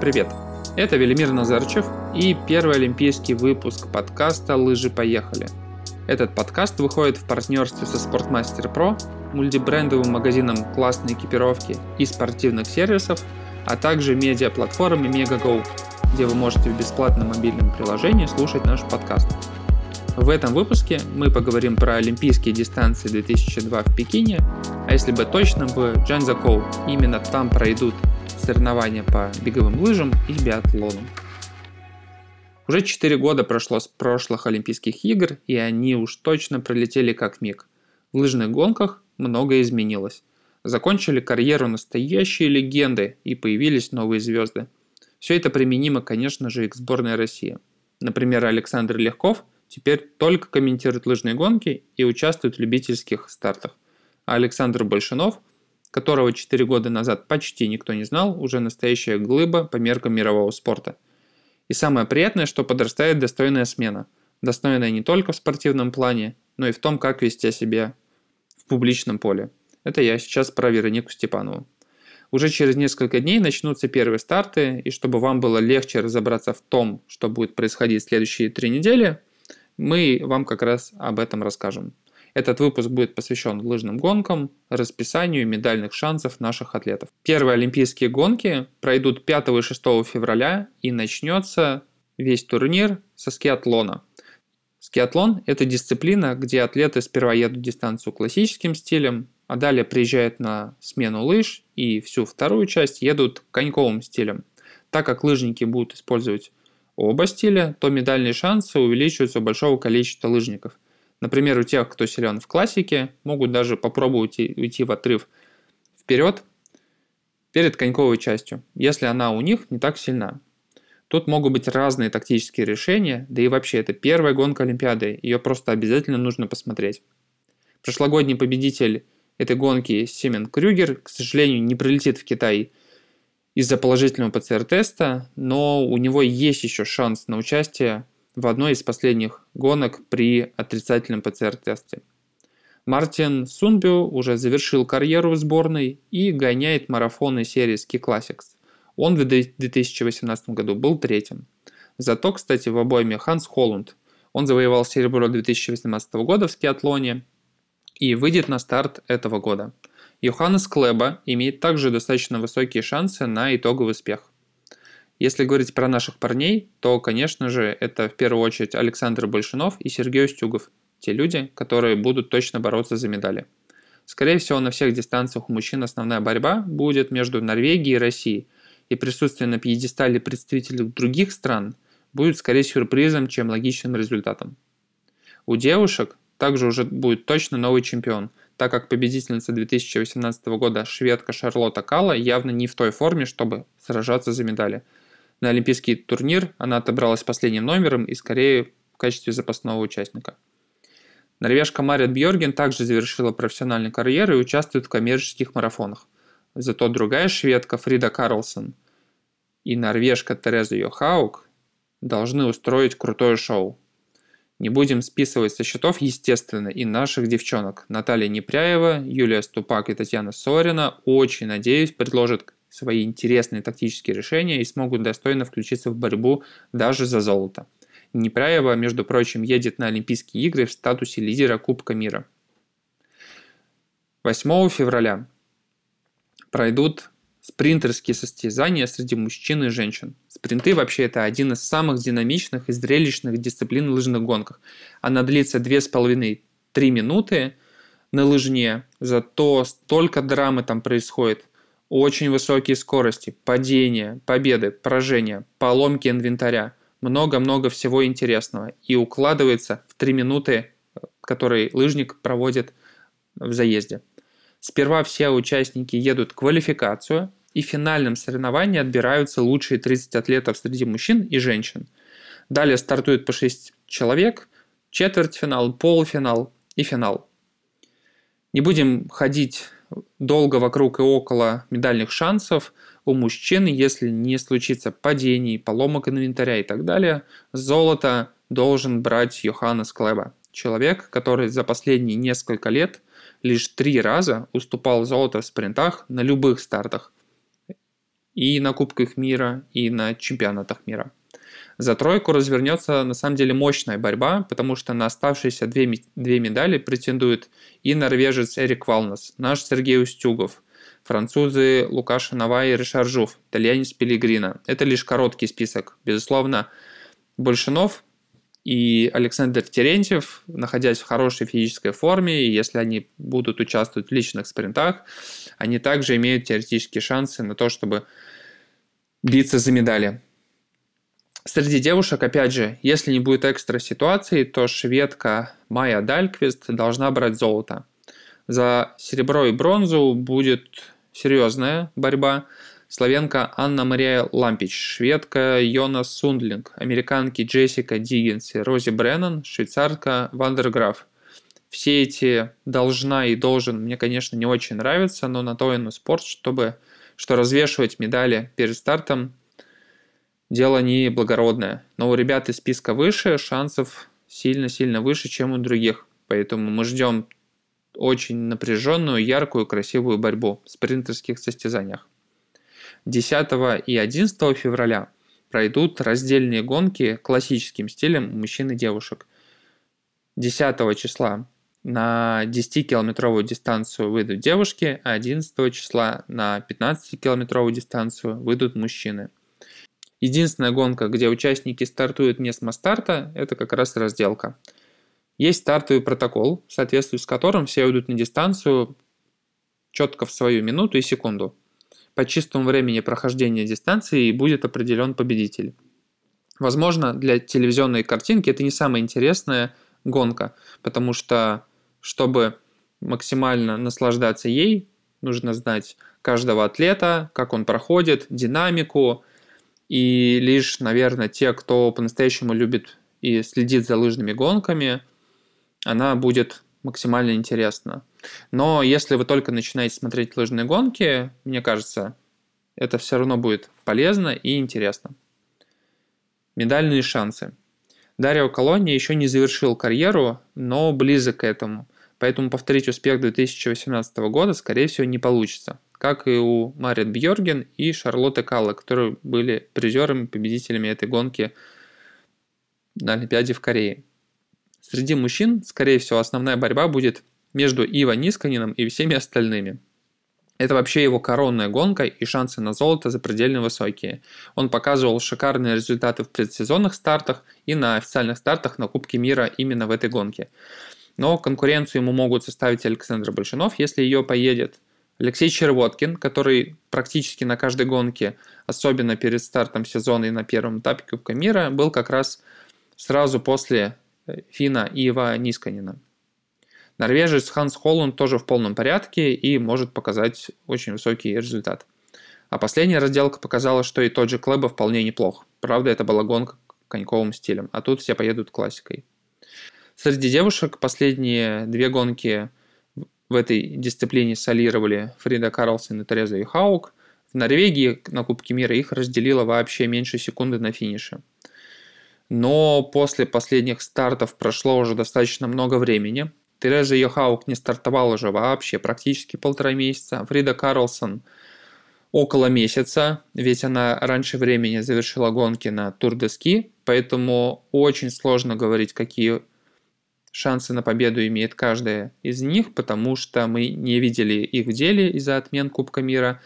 Привет! Это Велимир Назарчев и первый олимпийский выпуск подкаста «Лыжи поехали». Этот подкаст выходит в партнерстве со Sportmaster Pro, мультибрендовым магазином классной экипировки и спортивных сервисов, а также медиаплатформой MegaGo, где вы можете в бесплатном мобильном приложении слушать наш подкаст. В этом выпуске мы поговорим про олимпийские дистанции 2002 в Пекине, а если быть точным, в Джанзакоу. Именно там пройдут соревнования по беговым лыжам и биатлону. Уже 4 года прошло с прошлых Олимпийских игр, и они уж точно пролетели как миг. В лыжных гонках многое изменилось. Закончили карьеру настоящие легенды и появились новые звезды. Все это применимо, конечно же, и к сборной России. Например, Александр Легков теперь только комментирует лыжные гонки и участвует в любительских стартах. А Александр Большинов которого 4 года назад почти никто не знал, уже настоящая глыба по меркам мирового спорта. И самое приятное, что подрастает достойная смена. Достойная не только в спортивном плане, но и в том, как вести себя в публичном поле. Это я сейчас про Веронику Степанову. Уже через несколько дней начнутся первые старты, и чтобы вам было легче разобраться в том, что будет происходить в следующие три недели, мы вам как раз об этом расскажем. Этот выпуск будет посвящен лыжным гонкам, расписанию медальных шансов наших атлетов. Первые Олимпийские гонки пройдут 5 и 6 февраля и начнется весь турнир со скиатлона. Скиатлон – это дисциплина, где атлеты сперва едут дистанцию классическим стилем, а далее приезжают на смену лыж и всю вторую часть едут коньковым стилем. Так как лыжники будут использовать оба стиля, то медальные шансы увеличиваются у большого количества лыжников – Например, у тех, кто силен в классике, могут даже попробовать уйти в отрыв вперед перед коньковой частью, если она у них не так сильна. Тут могут быть разные тактические решения, да и вообще это первая гонка Олимпиады, ее просто обязательно нужно посмотреть. Прошлогодний победитель этой гонки Семен Крюгер, к сожалению, не прилетит в Китай из-за положительного ПЦР-теста, но у него есть еще шанс на участие в одной из последних гонок при отрицательном ПЦР-тесте. Мартин Сунбю уже завершил карьеру в сборной и гоняет марафоны серии Ski Classics. Он в 2018 году был третьим. Зато, кстати, в обойме Ханс Холланд. Он завоевал серебро 2018 года в скиатлоне и выйдет на старт этого года. Йоханнес Клеба имеет также достаточно высокие шансы на итоговый успех. Если говорить про наших парней, то, конечно же, это в первую очередь Александр Большинов и Сергей Устюгов, те люди, которые будут точно бороться за медали. Скорее всего, на всех дистанциях у мужчин основная борьба будет между Норвегией и Россией, и присутствие на пьедестале представителей других стран будет скорее сюрпризом, чем логичным результатом. У девушек также уже будет точно новый чемпион, так как победительница 2018 года шведка Шарлотта Калла явно не в той форме, чтобы сражаться за медали – на олимпийский турнир она отобралась последним номером и скорее в качестве запасного участника. Норвежка Марит Бьорген также завершила профессиональную карьеру и участвует в коммерческих марафонах. Зато другая шведка Фрида Карлсон и норвежка Тереза Йохаук должны устроить крутое шоу. Не будем списывать со счетов, естественно, и наших девчонок. Наталья Непряева, Юлия Ступак и Татьяна Сорина, очень надеюсь, предложат свои интересные тактические решения и смогут достойно включиться в борьбу даже за золото. Непряева, между прочим, едет на Олимпийские игры в статусе лидера Кубка мира. 8 февраля пройдут спринтерские состязания среди мужчин и женщин. Спринты вообще это один из самых динамичных и зрелищных дисциплин в лыжных гонках. Она длится 2,5-3 минуты на лыжне, зато столько драмы там происходит – очень высокие скорости, падения, победы, поражения, поломки инвентаря. Много-много всего интересного. И укладывается в 3 минуты, которые лыжник проводит в заезде. Сперва все участники едут квалификацию, и в финальном соревновании отбираются лучшие 30 атлетов среди мужчин и женщин. Далее стартует по 6 человек, четвертьфинал, полуфинал и финал. Не будем ходить долго вокруг и около медальных шансов у мужчин, если не случится падений, поломок инвентаря и так далее, золото должен брать Йоханнес Клеба. Человек, который за последние несколько лет лишь три раза уступал золото в спринтах на любых стартах. и на Кубках мира, и на чемпионатах мира. За тройку развернется на самом деле мощная борьба, потому что на оставшиеся две, две медали претендует и норвежец Эрик Валнес, наш Сергей Устюгов, французы Лукаша Навай и Ришар Жуф, итальянец Пелигрина. Это лишь короткий список. Безусловно, Большинов и Александр Терентьев, находясь в хорошей физической форме, и если они будут участвовать в личных спринтах, они также имеют теоретические шансы на то, чтобы биться за медали. Среди девушек, опять же, если не будет экстра ситуации, то шведка Майя Дальквист должна брать золото. За серебро и бронзу будет серьезная борьба. Словенка Анна Мария Лампич, шведка Йонна Сундлинг, американки Джессика Диггинс и Рози Бреннан, швейцарка ван дер Графф. Все эти должна и должен мне, конечно, не очень нравятся, но на то и на спорт, чтобы что развешивать медали перед стартом дело не благородное. Но у ребят из списка выше, шансов сильно-сильно выше, чем у других. Поэтому мы ждем очень напряженную, яркую, красивую борьбу в спринтерских состязаниях. 10 и 11 февраля пройдут раздельные гонки классическим стилем мужчин и девушек. 10 числа на 10-километровую дистанцию выйдут девушки, а 11 числа на 15-километровую дистанцию выйдут мужчины. Единственная гонка, где участники стартуют не с старта, это как раз разделка. Есть стартовый протокол, в соответствии с которым все идут на дистанцию четко в свою минуту и секунду – по чистому времени прохождения дистанции будет определен победитель. Возможно, для телевизионной картинки это не самая интересная гонка, потому что, чтобы максимально наслаждаться ей, нужно знать каждого атлета, как он проходит, динамику, и лишь, наверное, те, кто по-настоящему любит и следит за лыжными гонками, она будет максимально интересна. Но если вы только начинаете смотреть лыжные гонки, мне кажется, это все равно будет полезно и интересно. Медальные шансы. Дарио Колония еще не завершил карьеру, но близок к этому. Поэтому повторить успех 2018 года, скорее всего, не получится. Как и у Марит Бьорген и Шарлотты Калла, которые были призерами, победителями этой гонки на Олимпиаде в Корее. Среди мужчин, скорее всего, основная борьба будет между Ива Нисканином и всеми остальными. Это вообще его коронная гонка и шансы на золото запредельно высокие. Он показывал шикарные результаты в предсезонных стартах и на официальных стартах на Кубке мира именно в этой гонке. Но конкуренцию ему могут составить Александр Большунов, если ее поедет. Алексей Червоткин, который практически на каждой гонке, особенно перед стартом сезона и на первом этапе Кубка мира, был как раз сразу после Фина и Ива Нисканина. Норвежец Ханс Холланд тоже в полном порядке и может показать очень высокий результат. А последняя разделка показала, что и тот же Клэба вполне неплох. Правда, это была гонка коньковым стилем, а тут все поедут классикой. Среди девушек последние две гонки в этой дисциплине солировали Фрида Карлсон и Тереза Юхаук. В Норвегии на Кубке мира их разделило вообще меньше секунды на финише. Но после последних стартов прошло уже достаточно много времени. Тереза Йохаук не стартовала уже вообще практически полтора месяца. Фрида Карлсон около месяца, ведь она раньше времени завершила гонки на Тур де Ски, поэтому очень сложно говорить, какие шансы на победу имеет каждая из них, потому что мы не видели их в деле из-за отмен Кубка мира.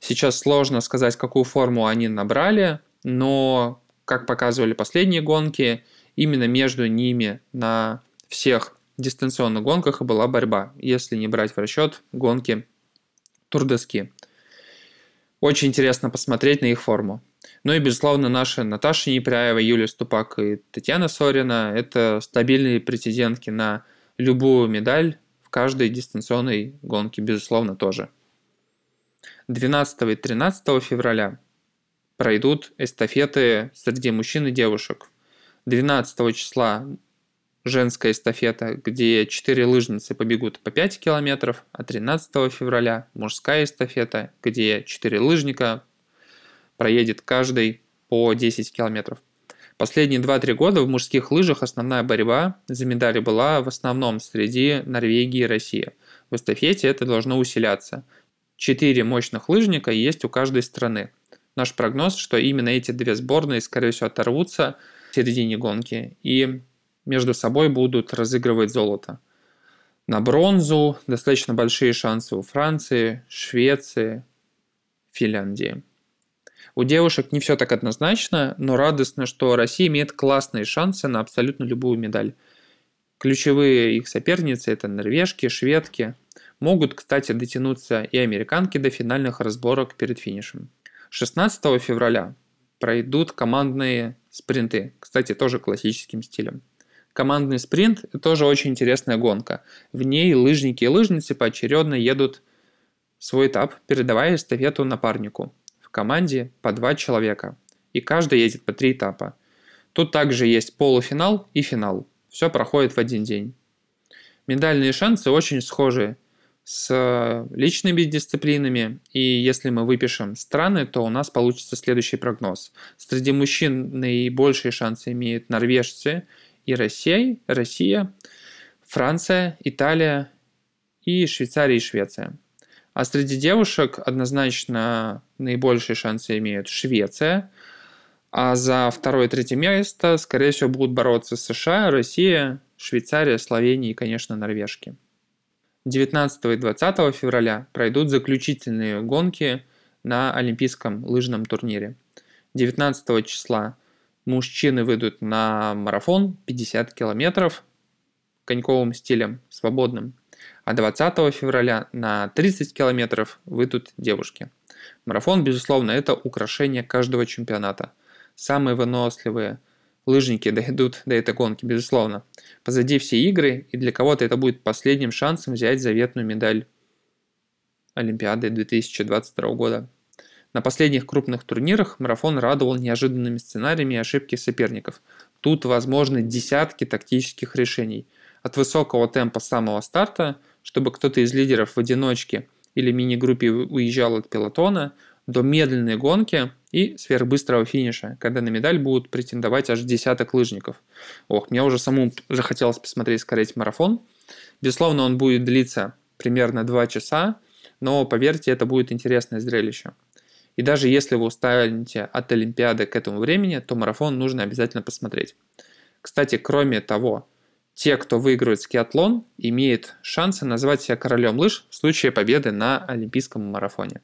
Сейчас сложно сказать, какую форму они набрали, но как показывали последние гонки, именно между ними на всех дистанционных гонках и была борьба, если не брать в расчет гонки турдески. Очень интересно посмотреть на их форму. Ну и, безусловно, наши Наташа Непряева, Юлия Ступак и Татьяна Сорина – это стабильные претендентки на любую медаль в каждой дистанционной гонке, безусловно, тоже. 12 и 13 февраля пройдут эстафеты среди мужчин и девушек. 12 числа женская эстафета, где 4 лыжницы побегут по 5 километров, а 13 февраля мужская эстафета, где 4 лыжника проедет каждый по 10 километров. Последние 2-3 года в мужских лыжах основная борьба за медали была в основном среди Норвегии и России. В эстафете это должно усиляться. Четыре мощных лыжника есть у каждой страны. наш прогноз, что именно эти две сборные, скорее всего, оторвутся в середине гонки и между собой будут разыгрывать золото. На бронзу достаточно большие шансы у Франции, Швеции, Финляндии. У девушек не все так однозначно, но радостно, что Россия имеет классные шансы на абсолютно любую медаль. Ключевые их соперницы – это норвежки, шведки. Могут, кстати, дотянуться и американки до финальных разборок перед финишем. 16 февраля пройдут командные спринты, кстати, тоже классическим стилем. Командный спринт – тоже очень интересная гонка. В ней лыжники и лыжницы поочередно едут свой этап, передавая эстафету напарнику. В команде по два человека, и каждый едет по три этапа. Тут также есть полуфинал и финал. Все проходит в один день. Медальные шансы очень схожи с личными дисциплинами, и если мы выпишем страны, то у нас получится следующий прогноз. Среди мужчин наибольшие шансы имеют норвежцы и Россия, Россия, Франция, Италия и Швейцария и Швеция. А среди девушек однозначно наибольшие шансы имеют Швеция, а за второе и третье место, скорее всего, будут бороться США, Россия, Швейцария, Словения и, конечно, норвежки. 19 и 20 февраля пройдут заключительные гонки на Олимпийском лыжном турнире. 19 числа мужчины выйдут на марафон 50 километров коньковым стилем, свободным. А 20 февраля на 30 километров выйдут девушки. Марафон, безусловно, это украшение каждого чемпионата. Самые выносливые – лыжники дойдут до этой гонки, безусловно. Позади все игры, и для кого-то это будет последним шансом взять заветную медаль Олимпиады 2022 года. На последних крупных турнирах марафон радовал неожиданными сценариями и ошибки соперников. Тут возможны десятки тактических решений. От высокого темпа самого старта, чтобы кто-то из лидеров в одиночке или мини-группе уезжал от пилотона, до медленной гонки и сверхбыстрого финиша, когда на медаль будут претендовать аж десяток лыжников. Ох, мне уже самому захотелось посмотреть скорее марафон. Безусловно, он будет длиться примерно 2 часа, но поверьте, это будет интересное зрелище. И даже если вы устанете от Олимпиады к этому времени, то марафон нужно обязательно посмотреть. Кстати, кроме того, те, кто выигрывает скиатлон, имеют шансы назвать себя королем лыж в случае победы на Олимпийском марафоне.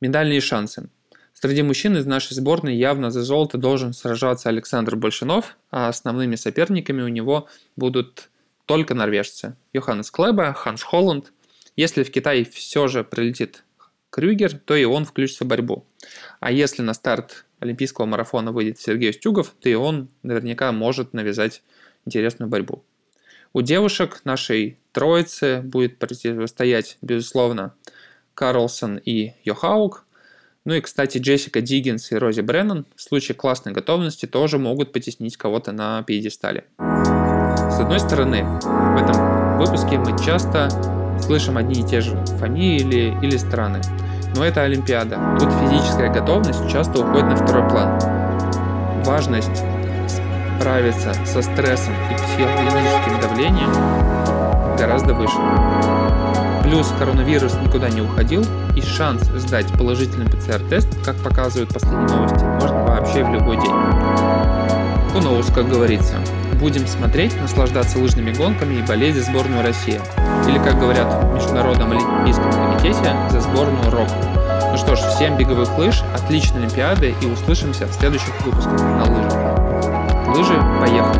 Медальные шансы. Среди мужчин из нашей сборной явно за золото должен сражаться Александр Большинов, а основными соперниками у него будут только норвежцы. Йоханнес Клеба, Ханс Холланд. Если в Китай все же прилетит Крюгер, то и он включится в борьбу. А если на старт Олимпийского марафона выйдет Сергей Стюгов, то и он наверняка может навязать интересную борьбу. У девушек нашей троицы будет противостоять, безусловно, Карлсон и Йохаук. Ну и, кстати, Джессика Диггинс и Рози Бреннан в случае классной готовности тоже могут потеснить кого-то на пьедестале. С одной стороны, в этом выпуске мы часто слышим одни и те же фамилии или страны. Но это Олимпиада. Тут физическая готовность часто уходит на второй план. Важность справиться со стрессом и психологическим давлением гораздо выше. Плюс коронавирус никуда не уходил, и шанс сдать положительный ПЦР-тест, как показывают последние новости, можно вообще в любой день. Who как говорится. Будем смотреть, наслаждаться лыжными гонками и болеть за сборную России. Или, как говорят в Международном Олимпийском комитете, за сборную РОК. Ну что ж, всем беговых лыж, отличной Олимпиады и услышимся в следующих выпусках на лыжах. Лыжи, поехали!